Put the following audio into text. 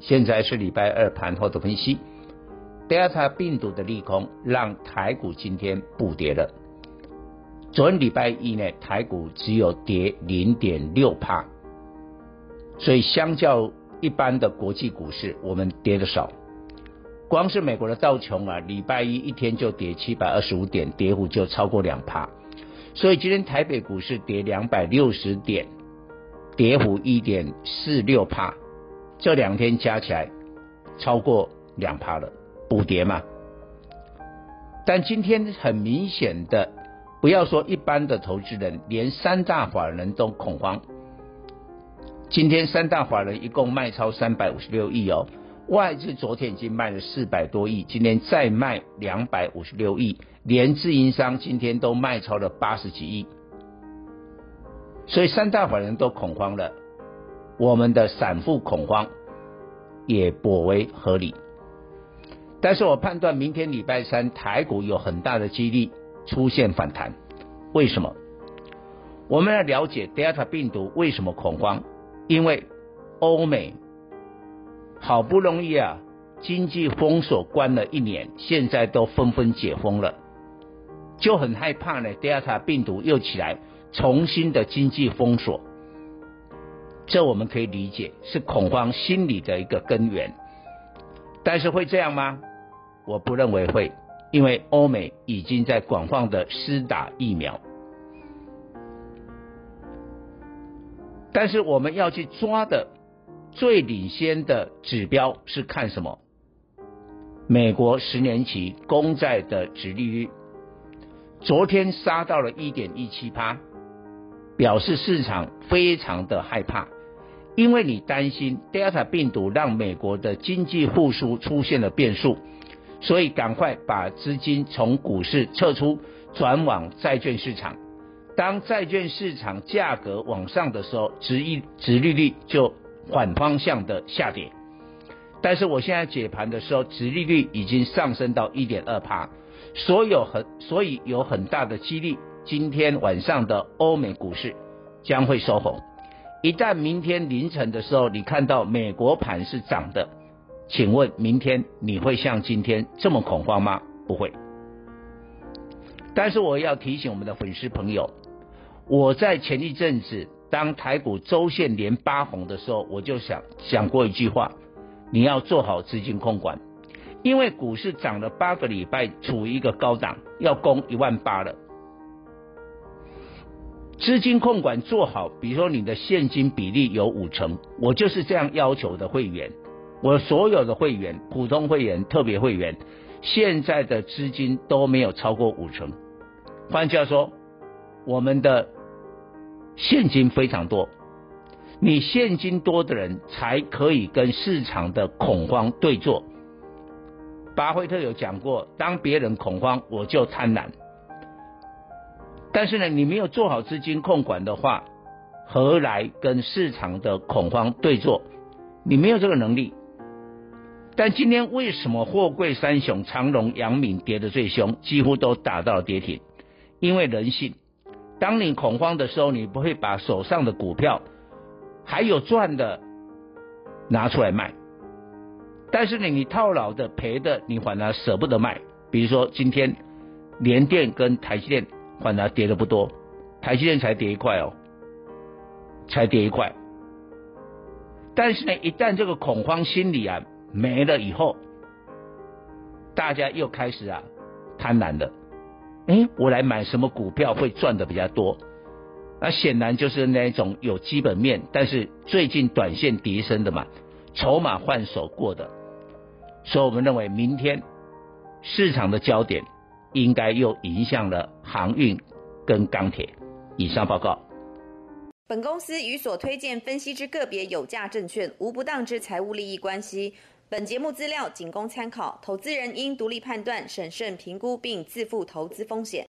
现在是礼拜二盘后的分析。Delta 病毒的利空让台股今天不跌了。昨天礼拜一呢，台股只有跌零点六帕，所以相较一般的国际股市，我们跌的少。光是美国的道琼啊，礼拜一一天就跌七百二十五点，跌幅就超过两帕。所以今天台北股市跌两百六十点，跌幅一点四六帕。这两天加起来超过两趴了，补跌嘛。但今天很明显的，不要说一般的投资人，连三大法人都恐慌。今天三大法人一共卖超三百五十六亿哦，外资昨天已经卖了四百多亿，今天再卖两百五十六亿，连自营商今天都卖超了八十几亿，所以三大法人都恐慌了。我们的散户恐慌也颇为合理，但是我判断明天礼拜三台股有很大的几率出现反弹。为什么？我们要了解 Delta 病毒为什么恐慌？因为欧美好不容易啊，经济封锁关了一年，现在都纷纷解封了，就很害怕呢。Delta 病毒又起来，重新的经济封锁。这我们可以理解是恐慌心理的一个根源，但是会这样吗？我不认为会，因为欧美已经在广泛的施打疫苗。但是我们要去抓的最领先的指标是看什么？美国十年期公债的殖利率，昨天杀到了一点一七趴，表示市场非常的害怕。因为你担心 Delta 病毒让美国的经济复苏出现了变数，所以赶快把资金从股市撤出，转往债券市场。当债券市场价格往上的时候，殖一殖利率就反方向的下跌。但是我现在解盘的时候，殖利率已经上升到一点二趴，所有很所以有很大的几率，今天晚上的欧美股市将会收红。一旦明天凌晨的时候，你看到美国盘是涨的，请问明天你会像今天这么恐慌吗？不会。但是我要提醒我们的粉丝朋友，我在前一阵子当台股周线连八红的时候，我就想讲过一句话：你要做好资金控管，因为股市涨了八个礼拜，处于一个高档，要攻一万八了。资金控管做好，比如说你的现金比例有五成，我就是这样要求的会员。我所有的会员，普通会员、特别会员，现在的资金都没有超过五成。换句话说，我们的现金非常多。你现金多的人，才可以跟市场的恐慌对坐。巴菲特有讲过，当别人恐慌，我就贪婪。但是呢，你没有做好资金控管的话，何来跟市场的恐慌对坐？你没有这个能力。但今天为什么货柜三雄长荣、阳明跌得最凶，几乎都打到了跌停？因为人性，当你恐慌的时候，你不会把手上的股票还有赚的拿出来卖。但是呢，你套牢的、赔的，你反而舍不得卖。比如说今天联电跟台积电。反而跌的不多，台积电才跌一块哦，才跌一块。但是呢，一旦这个恐慌心理啊没了以后，大家又开始啊贪婪了。哎，我来买什么股票会赚的比较多？那显然就是那种有基本面，但是最近短线跌升的嘛，筹码换手过的。所以我们认为明天市场的焦点。应该又影响了航运跟钢铁。以上报告。本公司与所推荐分析之个别有价证券无不当之财务利益关系。本节目资料仅供参考，投资人应独立判断、审慎评估并自负投资风险。